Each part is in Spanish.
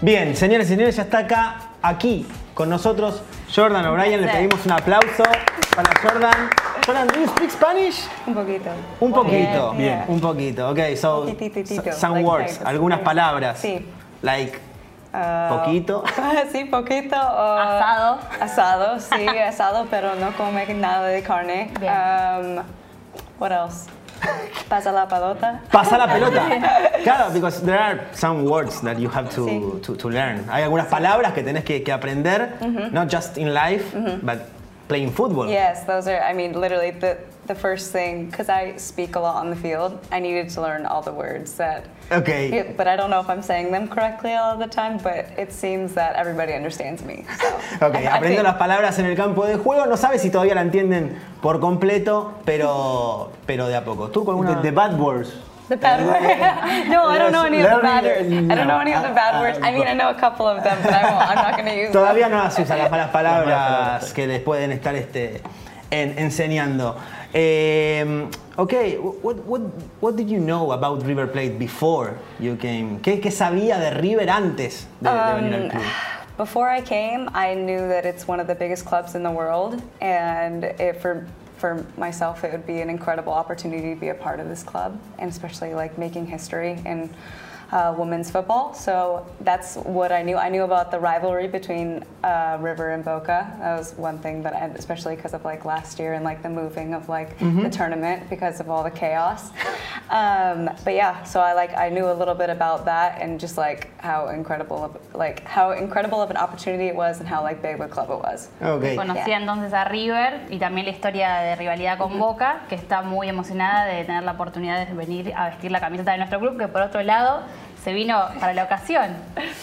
Bien, señores y señores, ya está acá, aquí, con nosotros, Jordan O'Brien. Le pedimos un aplauso para Jordan. Jordan, do you speak Spanish? Un poquito. Un poquito. Bien. Un poquito. Ok, so, some words, algunas palabras. Sí. Like, Ah, poquito. sí, poquito. o- Asado. Asado, sí, asado, pero no come nada de carne. Bien. Um, what else? Pasa la pelota. Pasa la pelota. Claro, because there are some words that you have to, Sí. to, to learn. Hay algunas palabras que tenés que, que aprender, not just in life, but playing football. Yes, those are, I mean, literally the, the first thing, because I speak a lot on the field, I needed to learn all the words that. Okay. But I don't know if I'm saying them correctly all the time, but it seems that everybody understands me. So Ok, I- I aprendiendo las palabras en el campo de juego, no sabes si todavía la entienden por completo, pero, pero de a poco. ¿Tú con The, the bad words. The bad word. no, I don't know any of the bad words. I don't know any of the bad words. I mean, I know a couple of them, but I won't, I'm not going to use Todavía them. no las usan las malas palabras que les pueden estar este, en- enseñando. Eh, ok, what, what, what did you know about River Plate before you came? ¿Qué, qué sabía de River antes de, de venir al club? Before I came, I knew that it's one of the biggest clubs in the world, and it, for for myself, it would be an incredible opportunity to be a part of this club, and especially like making history in uh, women's football. So that's what I knew. I knew about the rivalry between uh, River and Boca. That was one thing that, I, especially because of like last year and like the moving of like the tournament because of all the chaos. Um, but yeah, so I like I knew a little bit about that and just like how incredible of like how incredible of an opportunity it was and how like big of a club it was. Ok. Conocía Yeah. entonces a River y también la historia de rivalidad con Boca, que está muy emocionada de tener la oportunidad de venir a vestir la camiseta de nuestro club, que por otro lado se vino para la ocasión.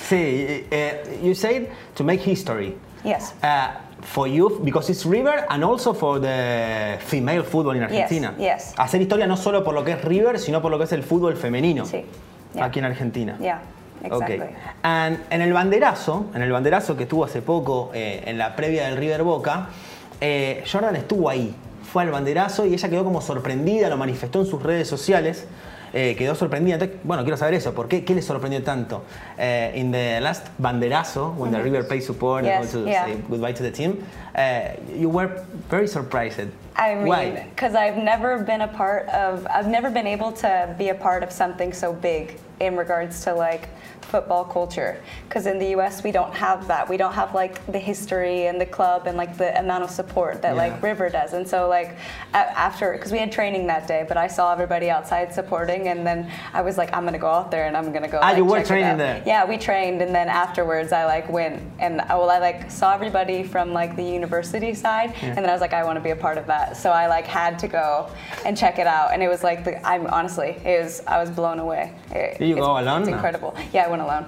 Sí, eh, you said to make history. Yes. Uh, for you, because it's River and also for the female football in Argentina. yes. Hacer historia no solo por lo que es River, sino por lo que es el fútbol femenino Sí, yeah. aquí en Argentina. Yeah. Exactly. Ok. And en el banderazo, en el banderazo que estuvo hace poco eh, en la previa del River Boca, eh, Jordan estuvo ahí, fue al banderazo y ella quedó como sorprendida, lo manifestó en sus redes sociales. Eh, quedó sorprendida. Entonces, bueno, quiero saber eso. ¿Por qué? ¿Qué le sorprendió tanto? Eh, in the last banderazo, when the River Plate support and Yes, go to yeah. say goodbye to the team, uh, you were very surprised. I mean, because I've never been a part of, I've never been able to be a part of something so big in regards to like football culture. Because in the U.S. we don't have that. We don't have like the history and the club and like the amount of support that Yeah. like River does. And so like after, because we had training that day, but I saw everybody outside supporting, and then I was like, I'm gonna go out there and I'm gonna go. Ah, like, you were training there? Yeah, we trained, and then afterwards I like went and well, I like saw everybody from like the university side, and then I was like, I want to be a part of that. So I like had to go and check it out, and it was like the, I'm honestly, it was I was blown away. It- Did you go alone? It's incredible. Yeah, I went alone.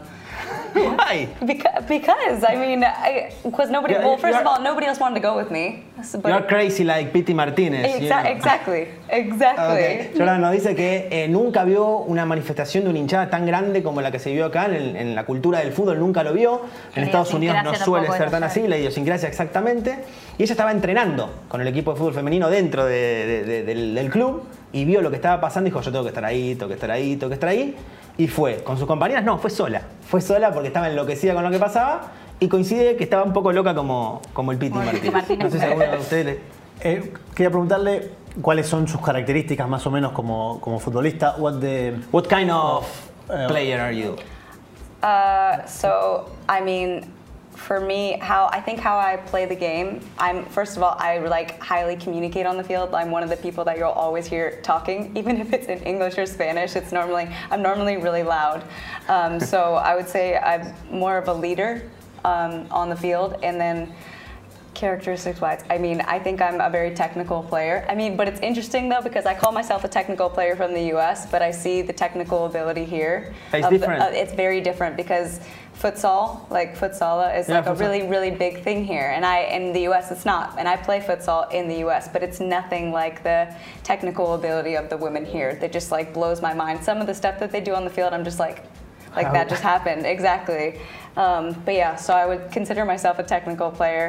Why? Because, because I mean, because nobody. Yeah, well, first of you're- all, nobody else wanted to go with me. But- You're crazy like Pity Martínez. you Exa- know. exactly, exactly. Ok. Jordan nos dice que eh, nunca vio una manifestación de una hinchada tan grande como la que se vio acá en, en la cultura del fútbol, nunca lo vio. En Estados Unidos no suele ser tan así, la idiosincrasia exactamente. Y ella estaba entrenando con el equipo de fútbol femenino dentro de- de- de- del, del club y vio lo que estaba pasando y dijo, yo tengo que estar ahí, tengo que estar ahí, tengo que estar ahí. Y fue. Con sus compañeras no, fue sola. Fue sola porque estaba enloquecida con lo que pasaba y coincide que estaba un poco loca como, como el Piti Martínez. Martínez. No sé si alguno de ustedes... le- Eh, quería preguntarle cuáles son sus características más o menos como, como futbolista. What the, What kind of Uh, player are you? Uh, so I mean, for me, how I think how I play the game. I'm first of all, I like highly communicate on the field. I'm one of the people that you'll always hear talking, even if it's in English or Spanish. It's normally I'm normally really loud. Um, so I would say I'm more of a leader um, on the field, and then characteristics wise i mean i think i'm a very technical player. I mean but it's interesting though because i call myself a technical player from the us but i see the technical ability here. It's of the- different. uh, it's very different because futsal like futsala is Yeah, like a really really big thing here. And i in the us it's not. And i play futsal in the us but it's nothing like the technical ability of the women here. That just like blows my mind. Some of the stuff that they do on the field i'm just like like How- that just happened. Exactly. Um, but yeah so i would consider myself a technical player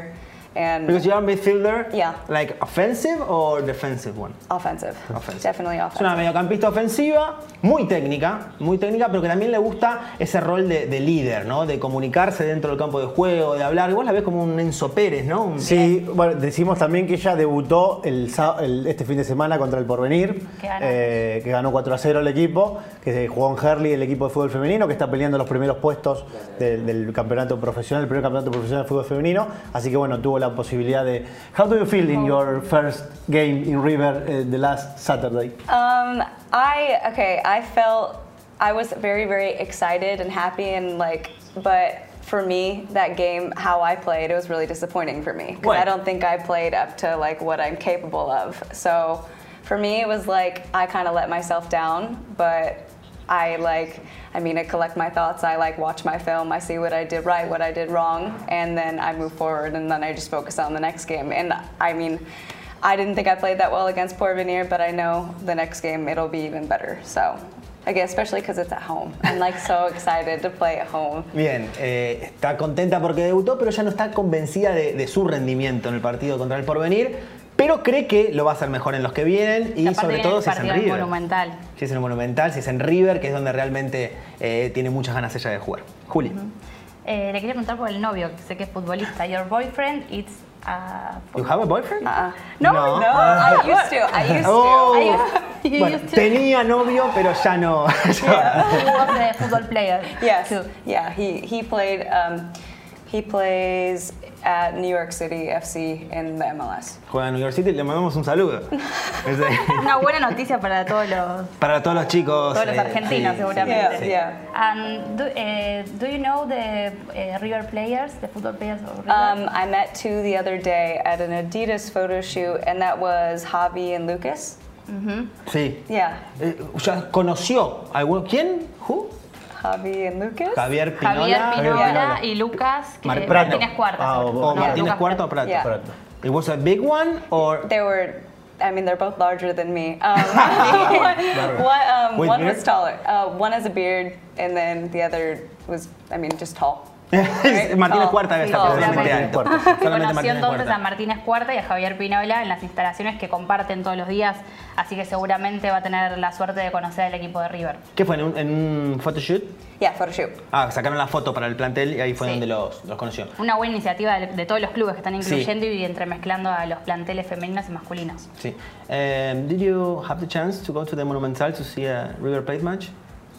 And Because you're a midfielder, Yeah. like offensive or defensive one? offensive. Offensive. Definitely Es una offensive. mediocampista ofensiva, muy técnica, muy técnica, pero que también le gusta ese rol de, de líder, ¿no? De comunicarse dentro del campo de juego, de hablar. Igual la ves como un Enzo Pérez, ¿no? Un- Sí, bueno, decimos también que ella debutó el, el- este fin de semana contra el Porvenir, Que ganó. eh, que ganó 4 a 0 el equipo, que se jugó en Herley, el equipo de fútbol femenino, que está peleando los primeros puestos del, del campeonato profesional, el primer campeonato profesional de fútbol femenino. Así que bueno, tuvo la posibilidad de. How do you feel in your first game in River eh, the last Saturday? Um, I okay. I felt I was very very excited and happy and like, but for me that game, how I played, it was really disappointing for me because? I don't think I played up to like what I'm capable of. So for me, it was like I kind of let myself down, but. I like, I mean, I collect my thoughts. I like watch my film. I see what I did right, what I did wrong, and then I move forward. And then I just focus on the next game. And I mean, I didn't think I played that well against Porvenir, but I know the next game it'll be even better. So, again, especially because it's at home. I'm like so excited to play at home. Bien, eh, está contenta porque debutó, pero ya no está convencida de, de su rendimiento en el partido contra el Porvenir. Pero cree que lo va a hacer mejor en los que vienen y Aparte sobre todo si es en River. Monumental. Si es en el Monumental, si es en River, que es donde realmente eh, tiene muchas ganas ella de jugar. Juli. Eh, le quería preguntar por el novio, que sé que es futbolista. Your boyfriend is a You have a boyfriend? Uh-uh. No, No. No, I used to. I used Oh. to. You Bueno, used to- tenía novio, pero ya no. ya- He was a football player. Yes. too. Yeah. He he played. Um, he plays at New York City FC in the MLS. Juega en New York City, le mandamos un saludo. Una buena noticia para todos los, Para todos los chicos. todos los eh, argentinos, sí, seguramente. sí. Yeah. And do, eh, do you know the eh, River players, the football players of River? Um, I met two the other day at an Adidas photo shoot, and that was Javi and Lucas. Sí. Yeah. Eh, ¿Ya conoció algún quién? ¿Who? Javi and Lucas. Javier Pinola. Javier Pinola Pinola. y Lucas, que Mar- Prato. Martínez Cuarta. Ah, seguro. o- O No, Martínez Lucas Cuarto o Prato. Yeah. Prato. It was a big one or They were, I mean, they're both larger than me. Um, one, one, um, one was taller. Uh, one has a beard, and then the other was, I mean, just tall. Martínez. Cuarta debe estar Tall. solamente conoció entonces a Martínez Cuarta y a Javier Pinola en las instalaciones que comparten todos los días, así que seguramente va a tener la suerte de conocer al equipo de River. ¿Qué fue? ¿En un, en un photoshoot? Yeah, photo shoot. Ah, sacaron la foto para el plantel y ahí fue Sí. donde los, los conoció. Una buena iniciativa de, de todos los clubes que están Sí. incluyendo y entremezclando a los planteles femeninos y masculinos. Sí. Um, did you have the chance to go to the Monumental to see a River Plate match?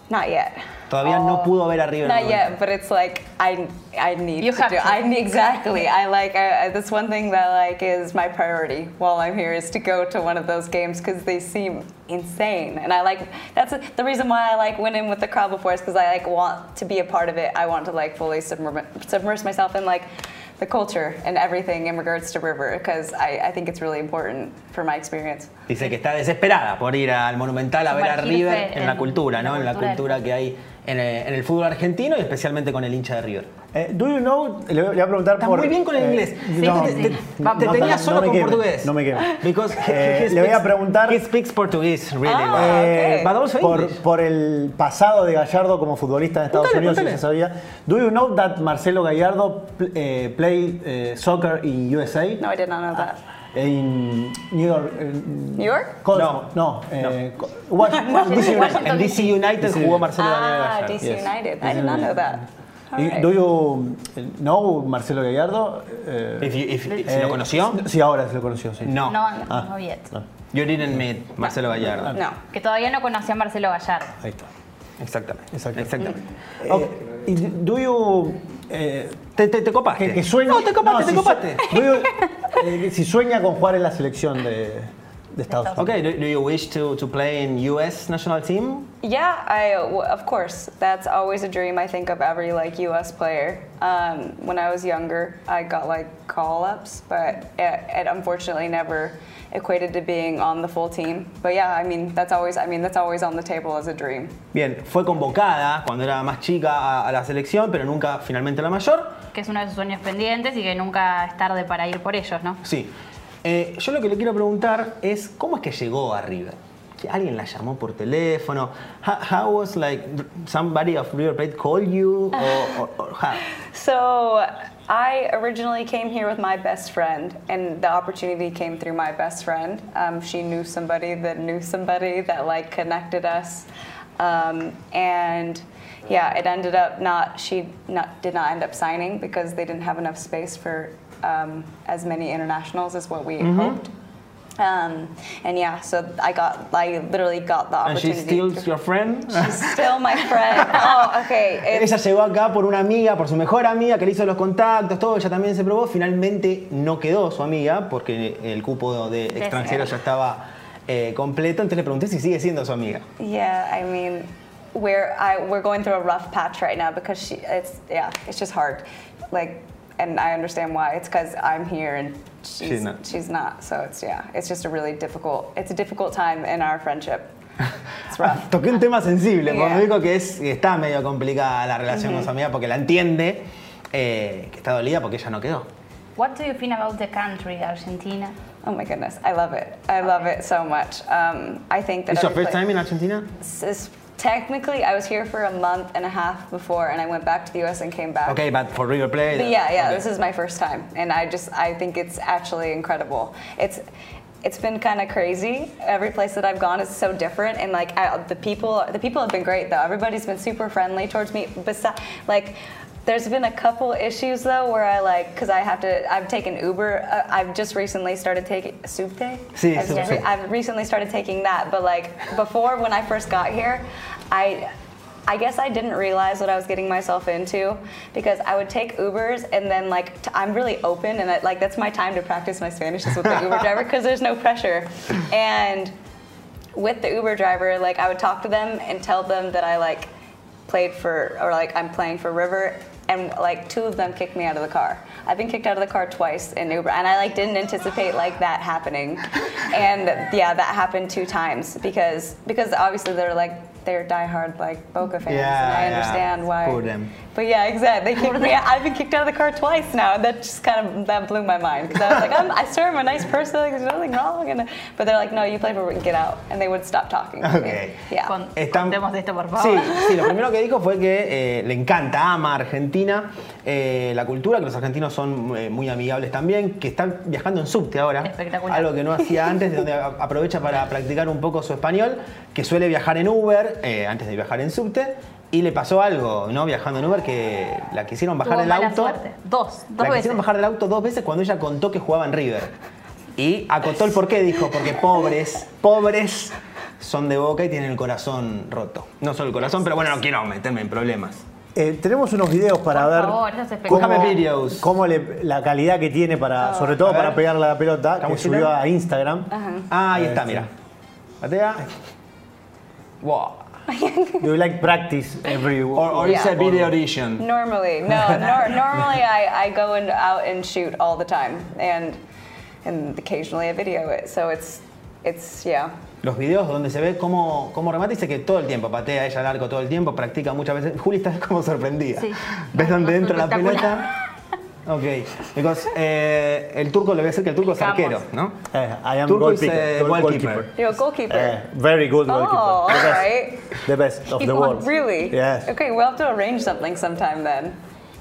Not yet. Todavía no pudo ver a River. Not yet, but it's like I I need You to have do. to. I need exactly. I like I, I- that's one thing that like is my priority while I'm here is to go to one of those games because they seem insane, and I like that's the reason why I like went in with the crowd before is because I like want to be a part of it. I want to like fully submer- submerge myself in like the culture and everything in regards to River because I, I think it's really important for my experience. Dice que está desesperada por ir al Monumental a ver a River en, la cultura, ¿no? En la cultura cultura que hay en el, en el fútbol argentino y especialmente con el hincha de River. Eh, do you know, le, voy a preguntar Está por... muy bien con el eh, inglés. no, te, te- te- No, tenía solo con queme, portugués. no me queme. Because he- Eh, le voy a speaks- preguntar- He speaks Portuguese, really Ah. well. Eh, ok. But also por, por el pasado de Gallardo como futbolista en Estados Unidos, si se sabía. Do you know that Marcelo Gallardo pl- eh, play eh, soccer in USA? No, I did not know that. In New York. New York? Cosmo. No. eh, DC United. En DC United jugó Marcelo Ah, Gallardo. DC Yes. United. I DC did not know that. Right. Do you know Marcelo Gallardo? Eh, If you- if- ¿Se eh, lo conoció? Sí, ahora se lo conoció, sí. No. No, Ah. no yet. No, You didn't meet Marcelo Gallardo. No. Que todavía no conocía a Marcelo Gallardo. ahí está. Exactamente. Exactamente. Exactamente. Eh, y do you... eh, Te, te, te copaste. que, que sueñe... No, te copaste, no, te si copaste. do you- eh, si sueña con jugar en la selección de, de Estados Unidos. Okay, do, do you wish to, to play in US national team? Yeah, I w- of course. That's always a dream I think of every like U.S. player. Um, when I was younger, I got like call-ups, but it, it unfortunately never equated to being on the full team. But yeah, I mean that's always I mean that's always on the table as a dream. Bien, fue convocada cuando era más chica a, a la selección, pero nunca finalmente la mayor. Que es uno de sus sueños pendientes y que nunca es tarde para ir por ellos, ¿no? Sí. Eh, yo lo que le quiero preguntar es cómo es que llegó a River. ¿Que ¿Alguien la llamó por teléfono? How, how was like somebody of River Plate call you or, or- or how? So I originally came here with my best friend, and the opportunity came through my best friend. Um, she knew somebody that knew somebody that like connected us, um, and yeah, it ended up not. She not did not end up signing because they didn't have enough space for um, as many internationals as what we Mm-hmm. hoped. Um, and yeah, so I got, I literally got the And she's opportunity. still to- your friend? She's still my friend. Oh, okay. It's, Ella llegó acá por una amiga, por su mejor amiga que le hizo los contactos, todo, ella también se probó. Finalmente no quedó su amiga porque el cupo de extranjeros ya estaba eh, completo. Entonces le pregunté si sigue siendo su amiga. yeah, I mean, we're I, we're going through a rough patch right now because she, it's yeah, it's just hard. Like, and I understand why. It's because I'm here and she's, She's not. She's not. So it's yeah, it's just a really difficult. It's a difficult time in our friendship. It's rough. Toqué un tema sensible, porque me dijo que, es, está medio complicada la relación con su amiga porque la entiende, eh, que está dolida porque ella no quedó. What do you think about the country, Argentina? Oh my goodness, I love it. I love it so much. Um, I think that ¿Es your first pla- time in Argentina? This is- technically, I was here for a month and a half before, and I went back to the U.S. and came back. Okay, but for River Plate. But yeah, yeah, okay. this is my first time, and I just I think it's actually incredible. It's it's been kind of crazy. Every place that I've gone is so different, and like I, the people the people have been great though. Everybody's been super friendly towards me. Besides, like. There's been a couple issues though where I like because I have to. I've taken Uber. Uh, I've just recently started taking Subte. Sí, I've. I've recently started taking that, but like before when I first got here, I I guess I didn't realize what I was getting myself into because I would take Ubers and then like t- I'm really open and I, like that's my time to practice my Spanish is with the Uber driver because there's no pressure. And with the Uber driver, like I would talk to them and tell them that I like played for or like I'm playing for River and like two of them kicked me out of the car. I've been kicked out of the car twice in Uber and I like didn't anticipate like that happening. And yeah, that happened two times because because obviously they're like they're diehard like Boca fans and Yeah, I yeah. understand why. Poor them. But yeah, exactly. They kicked me. I've been kicked out of the car twice now. That just kind of that blew my mind because I was like, I'm, I swear I'm a nice person. Like, there's nothing wrong. And, but they're like, no, you play for get out, and they would stop talking. To Okay. Me. Yeah. Con- Están- Contemos de esto, por favor. Sí, sí, lo primero que dijo fue que eh, le encanta, ama Argentina, eh, la cultura, que los argentinos son eh, muy amigables también, que están viajando en subte ahora. Espectacular. Algo que no hacía antes, de donde aprovecha para practicar un poco su español, que suele viajar en Uber eh, antes de viajar en subte. Y le pasó algo, ¿no? Viajando en Uber, que la quisieron bajar Tuvo del mala auto. suerte. Dos, dos la veces. quisieron bajar del auto dos veces cuando ella contó que jugaba en River. Y acotó el porqué, dijo, porque pobres, pobres son de boca y tienen el corazón roto. No solo el corazón, pero bueno, no quiero meterme en problemas. Eh, tenemos unos videos para Por ver favor, cómo, cómo le- la calidad que tiene para, sobre todo para pegarle a la pelota, que ¿Estamos subió a Instagram. Ah, ahí Eh, está, sí. mira. Patea. Wow. Do you like practice every Or, or it's a Yeah. video edition. Normally, no. nor, normally, I, I go and out and shoot all the time, and and occasionally I video it. So it's it's yeah. Los videos donde se ve cómo, cómo remata y dice que todo el tiempo patea ella al arco todo el tiempo, practica muchas veces. Juli está como sorprendida. Sí. ¿Ves dónde entra la pelota? Ok. Because, eh, el turco le voy a decir que el turco es arquero, ¿no? Eh, I am Turco is goalkeeper, a goal- goalkeeper. You're a goalkeeper. Eh, very good goalkeeper. Oh, the, best, alright. the best of the world. Really? Yes. Okay, we'll have to arrange something sometime then.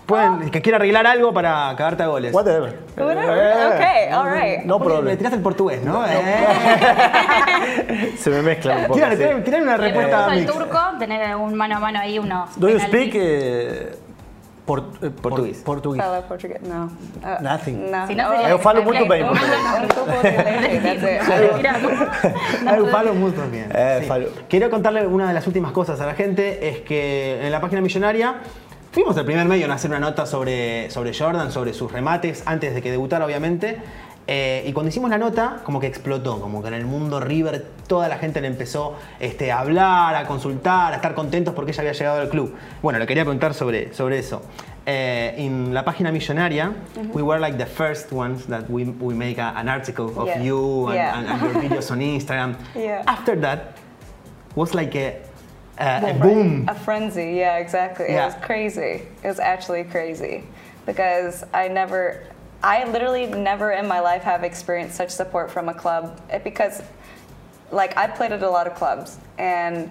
Pueden, que quiera arreglar algo para cagarte a goles. Whatever. Whatever. Eh, Okay, all right. No Le problem. tiraste el portugués, ¿no? Eh. Se me mezcla un poco. Sí. tírale una Le respuesta pregunto al turco, tener un mano a mano ahí unos. Do you penaltis. Speak eh, por- eh, por- Portugués. Portugués. Fala Portuguese? No. Uh, Nothing. Oh, sería Eu falo muito bem português. Português, palo muy bien. Eh, Sí. falo. Quiero contarle una de las últimas cosas a la gente, es que en la página millonaria fuimos el primer medio en hacer una nota sobre, sobre Jordan, sobre sus remates, antes de que debutara obviamente. Eh, y cuando hicimos la nota, como que explotó, como que en el mundo River toda la gente le empezó este, a hablar, a consultar, a estar contentos porque ella había llegado al club. Bueno, le quería preguntar sobre, sobre eso. Eh, en la página millonaria, we were like the first ones that we, we make a- an article of Yeah. you and, Yeah. and- and your videos on Instagram. Yeah. After that, was like a, a, a boom. A frenzy, yeah, exactly. It was crazy. It was actually crazy because I never, I literally never in my life have experienced such support from a club Eh, because, like, I played at a lot of clubs and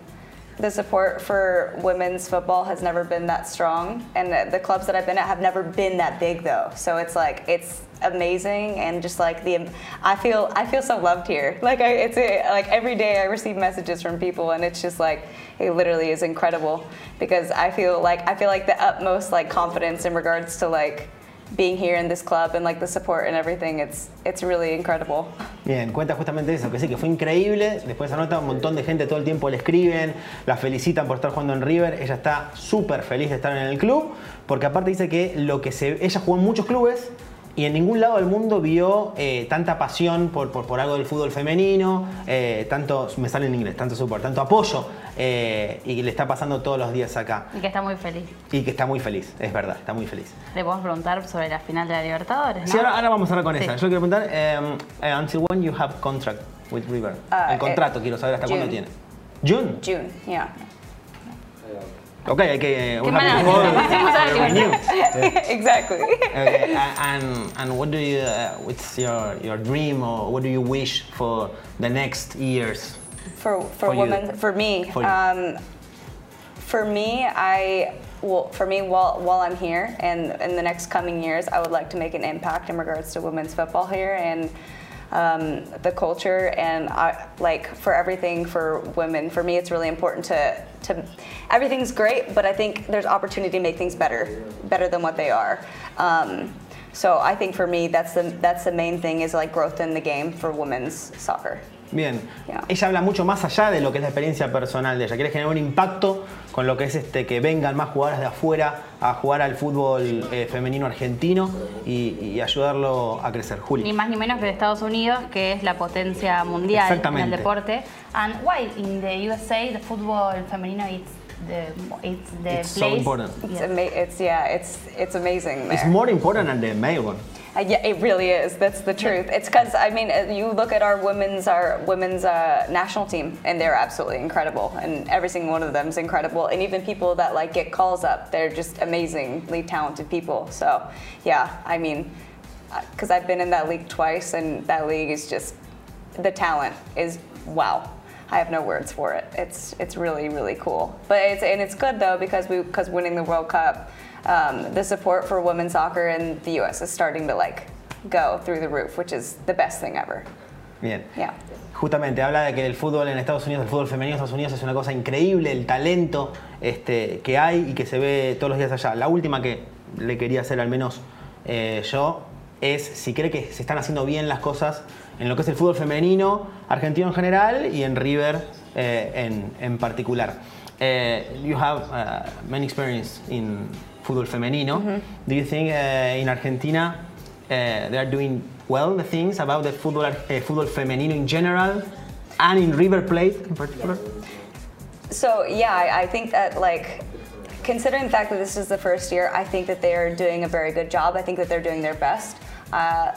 the support for women's football has never been that strong, and the, clubs that I've been at have never been that big though. So it's like it's amazing, and just like the, I feel I feel so loved here. Like I, it's a, like every day I receive messages from people, and it's just like it literally is incredible because I feel like I feel like the utmost like confidence in regards to like being here in this club and like the support and everything. It's it's really incredible. Bien, cuenta justamente eso, que sí, que fue increíble. Después anota un montón de gente todo el tiempo le escriben, la felicitan por estar jugando en River. Ella está súper feliz de estar en el club, porque aparte dice que lo que se, ella jugó en muchos clubes y en ningún lado del mundo vio eh, tanta pasión por, por, por algo del fútbol femenino, eh, tanto, me sale en inglés, tanto support, tanto apoyo, eh, y le está pasando todos los días acá. Y que está muy feliz. Y que está muy feliz, es verdad, está muy feliz. Le podemos preguntar sobre la final de la Libertadores, ¿no? Sí, ahora, ahora vamos a hablar con Sí. esa. Yo quiero preguntar, um, until when you have contract with River? Ah, el contrato, eh, quiero saber hasta cuándo tiene. June. June, yeah. Call, Hacemos uh, algo. renew. exactly. Okay, and and what do you? Uh, what's your your dream or what do you wish for the next years? For for, For you. women, for me, For you. um, for me, I well, for me, while while I'm here and in the next coming years, I would like to make an impact in regards to women's football here and. Um, the culture. And I, like for everything for women for me it's really important to to everything's great but I think there's opportunity to make things better better than what they are. Um, so I think for me that's the that's the main thing is like growth in the game for women's soccer Bien. Yeah. Ella habla mucho más allá de lo que es la experiencia personal de ella. Quiere generar un impacto con lo que es este que vengan más jugadoras de afuera a jugar al fútbol eh, femenino argentino y, y ayudarlo a crecer. Juli. Ni más ni menos que de Estados Unidos, que es la potencia mundial en el deporte. And why in the USA the football femenino it's the it's the It's so place. important. It's, Yeah. ama- it's yeah, it's it's amazing. It's more important than the male one. Uh, yeah, it really is. That's the truth. It's because I mean, uh, you look at our women's our women's uh, national team, and they're absolutely incredible, and every single one of them is incredible. And even people that like get calls up, they're just amazingly talented people. So, yeah, I mean, because I've been in that league twice, and that league is just the talent is wow. I have no words for it. It's it's really really cool. But it's and it's good though because we because winning the World Cup, um, the support for women's soccer in the U.S. is starting to like go through the roof, which is the best thing ever. Bien. Yeah. Justamente habla de que el fútbol en Estados Unidos, el fútbol femenino en Estados Unidos es una cosa increíble, el talento este, que hay y que se ve todos los días allá. La última que le quería hacer al menos eh, yo es si cree que se están haciendo bien las cosas en lo que es el fútbol femenino, argentino en general y en River eh, en, en particular. Eh, you have uh, many experience in fútbol femenino. Do you think uh, in Argentina uh, they are doing well the things about the football, uh, football femenino in general and in River Plate in particular? So yeah, I, I think that like considering the fact that this is the first year, I think that they are doing a very good job. I think that they're doing their best. Uh,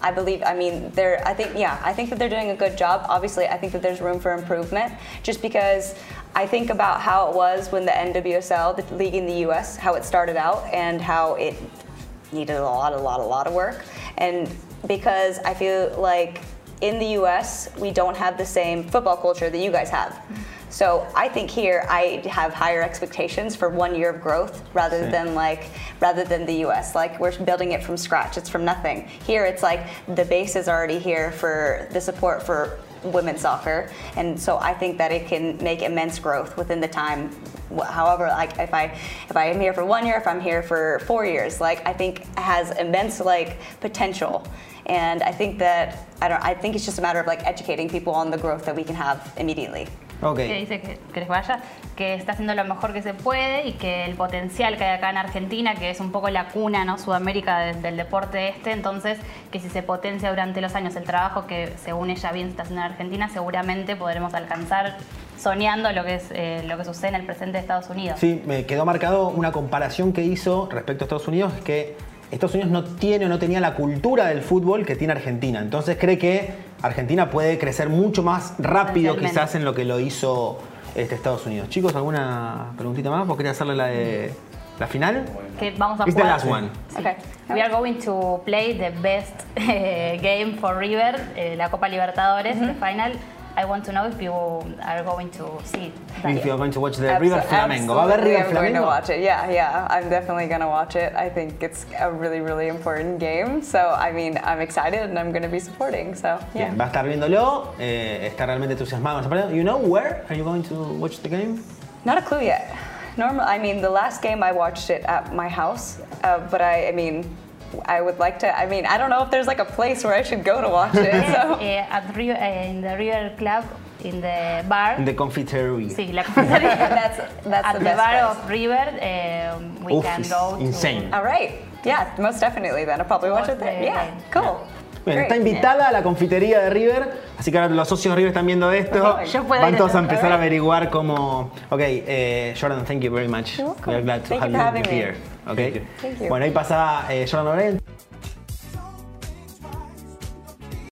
I believe. I mean, they're. I think. Yeah, I think that they're doing a good job. Obviously, I think that there's room for improvement. Just because I think about how it was when the NWSL, the league in the U.S., how it started out and how it needed a lot, a lot, a lot of work. And because I feel like in the US, we don't have the same football culture that you guys have. So I think here I have higher expectations for one year of growth rather Sí. than like rather than the US. Like we're building it from scratch. It's from nothing. Here it's like the base is already here for the support for women's soccer, and so I think that it can make immense growth within the time. However, like if I if I am here for one year, if I'm here for four years, like I think it has immense like potential, and I think that I don't. I think it's just a matter of like educating people on the growth that we can have immediately. Que dice que, que les vaya, que está haciendo lo mejor que se puede y que el potencial que hay acá en Argentina, que es un poco la cuna, ¿no? Sudamérica de- del deporte este, entonces que si se potencia durante los años el trabajo que según ella bien se está haciendo en Argentina, seguramente podremos alcanzar soñando lo que es eh, lo que sucede en el presente de Estados Unidos. Sí, me quedó marcado una comparación que hizo respecto a Estados Unidos, es que Estados Unidos no tiene o no tenía la cultura del fútbol que tiene Argentina. Entonces cree que Argentina puede crecer mucho más rápido quizás en lo que lo hizo este, Estados Unidos. Chicos, ¿alguna preguntita más? ¿Vos querías hacerle la de la final? Que vamos a It's the jugar. last one. Okay. We are going to play the best eh, game for River, eh, la Copa Libertadores, the final. I want to know if you are going to see it. If you're going to watch the Abso- River Flamengo. ¿Va a haber absolutely, River I'm going to watch it. Yeah, yeah. I'm definitely going to watch it. I think it's a really, really important game. So, I mean, I'm excited and I'm going to be supporting. So, yeah. Bien, va a estar viéndolo, eh, está realmente entusiasmado. con ese partido. You know where are you going to watch the game? Not a clue yet. Normal. I mean, the last game I watched it at my house, uh, but I, I mean, I would like to. I mean, I don't know if there's like a place where I should go to watch it. So. Eh, at River, eh, in the River Club, in the bar. In the confiteria. Sí, la cafetería. That's that's At the the best bar place. of River, eh, we Uf, can go to. insane. All right. Yeah, most definitely. Then I'll probably watch it there. Okay, Yeah. Cool. Bien, Great. está invitada a la confitería de River, así que ahora los socios de River están viendo esto. Yo puedo Van todos a empezar a averiguar cómo. Ok, eh, Jordan, thank you very much. We are glad to Thank have you having me. Okay. Thank you. Bueno, ahí pasa eh, Jordan Lorenz.